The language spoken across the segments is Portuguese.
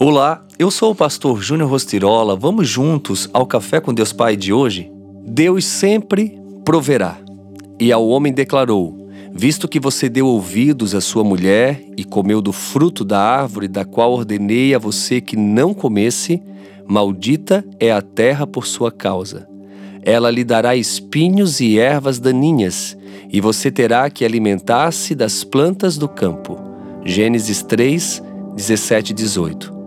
Olá, eu sou o pastor Júnior Rostirola. Vamos juntos ao Café com Deus Pai de hoje? Deus sempre proverá. E ao homem declarou: Visto que você deu ouvidos à sua mulher e comeu do fruto da árvore da qual ordenei a você que não comesse, maldita é a terra por sua causa. Ela lhe dará espinhos e ervas daninhas, e você terá que alimentar-se das plantas do campo. Gênesis 3, 17 e 18.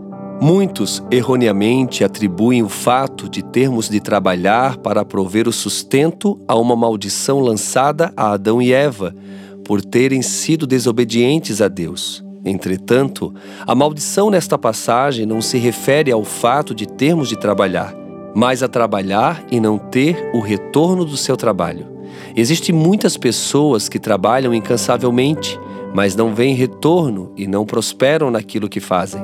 Muitos erroneamente atribuem o fato de termos de trabalhar para prover o sustento a uma maldição lançada a Adão e Eva por terem sido desobedientes a Deus. Entretanto, a maldição nesta passagem não se refere ao fato de termos de trabalhar, mas a trabalhar e não ter o retorno do seu trabalho. Existem muitas pessoas que trabalham incansavelmente, mas não veem retorno e não prosperam naquilo que fazem.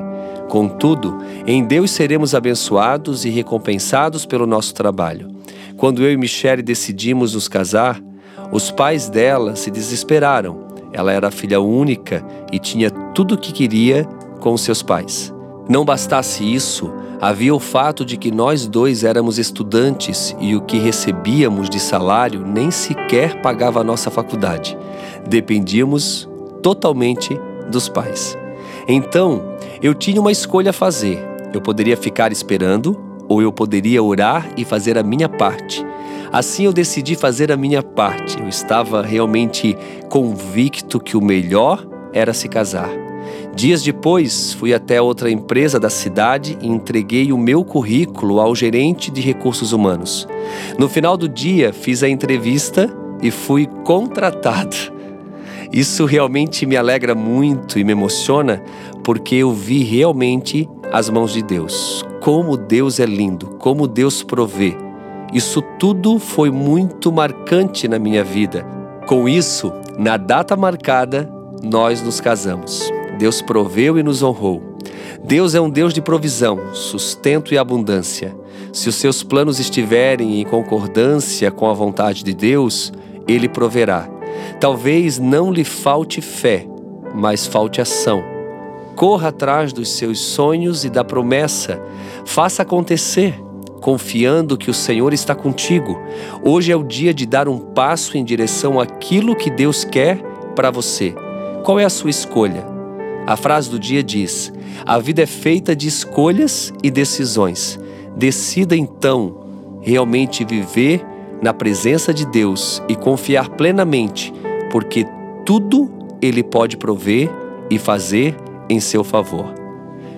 Contudo, em Deus seremos abençoados e recompensados pelo nosso trabalho. Quando eu e Michelle decidimos nos casar, os pais dela se desesperaram. Ela era filha única e tinha tudo o que queria com seus pais. Não bastasse isso, havia o fato de que nós dois éramos estudantes e o que recebíamos de salário nem sequer pagava a nossa faculdade. Dependíamos totalmente dos pais. Então, eu tinha uma escolha a fazer. Eu poderia ficar esperando ou eu poderia orar e fazer a minha parte. Assim eu decidi fazer a minha parte. Eu estava realmente convicto que o melhor era se casar. Dias depois, fui até outra empresa da cidade e entreguei o meu currículo ao gerente de recursos humanos. No final do dia, fiz a entrevista e fui contratado. Isso realmente me alegra muito e me emociona porque eu vi realmente as mãos de Deus. Como Deus é lindo, como Deus provê. Isso tudo foi muito marcante na minha vida. Com isso, na data marcada, nós nos casamos. Deus proveu e nos honrou. Deus é um Deus de provisão, sustento e abundância. Se os seus planos estiverem em concordância com a vontade de Deus, Ele proverá. Talvez não lhe falte fé, mas falte ação. Corra atrás dos seus sonhos e da promessa. Faça acontecer, confiando que o Senhor está contigo. Hoje é o dia de dar um passo em direção àquilo que Deus quer para você. Qual é a sua escolha? A frase do dia diz: A vida é feita de escolhas e decisões. Decida então realmente viver na presença de Deus e confiar plenamente, porque tudo Ele pode prover e fazer em seu favor.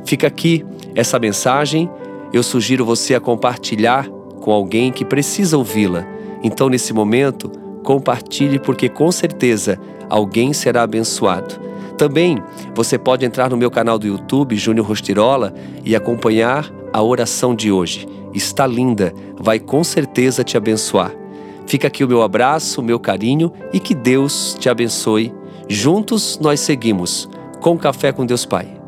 Fica aqui essa mensagem. Eu sugiro você a compartilhar com alguém que precisa ouvi-la. Então, nesse momento, compartilhe, porque com certeza alguém será abençoado. Também você pode entrar no meu canal do YouTube, Júnior Rostirola, e acompanhar a oração de hoje. Está linda, vai com certeza te abençoar. Fica aqui o meu abraço, o meu carinho e que Deus te abençoe. Juntos nós seguimos com Café com Deus Pai.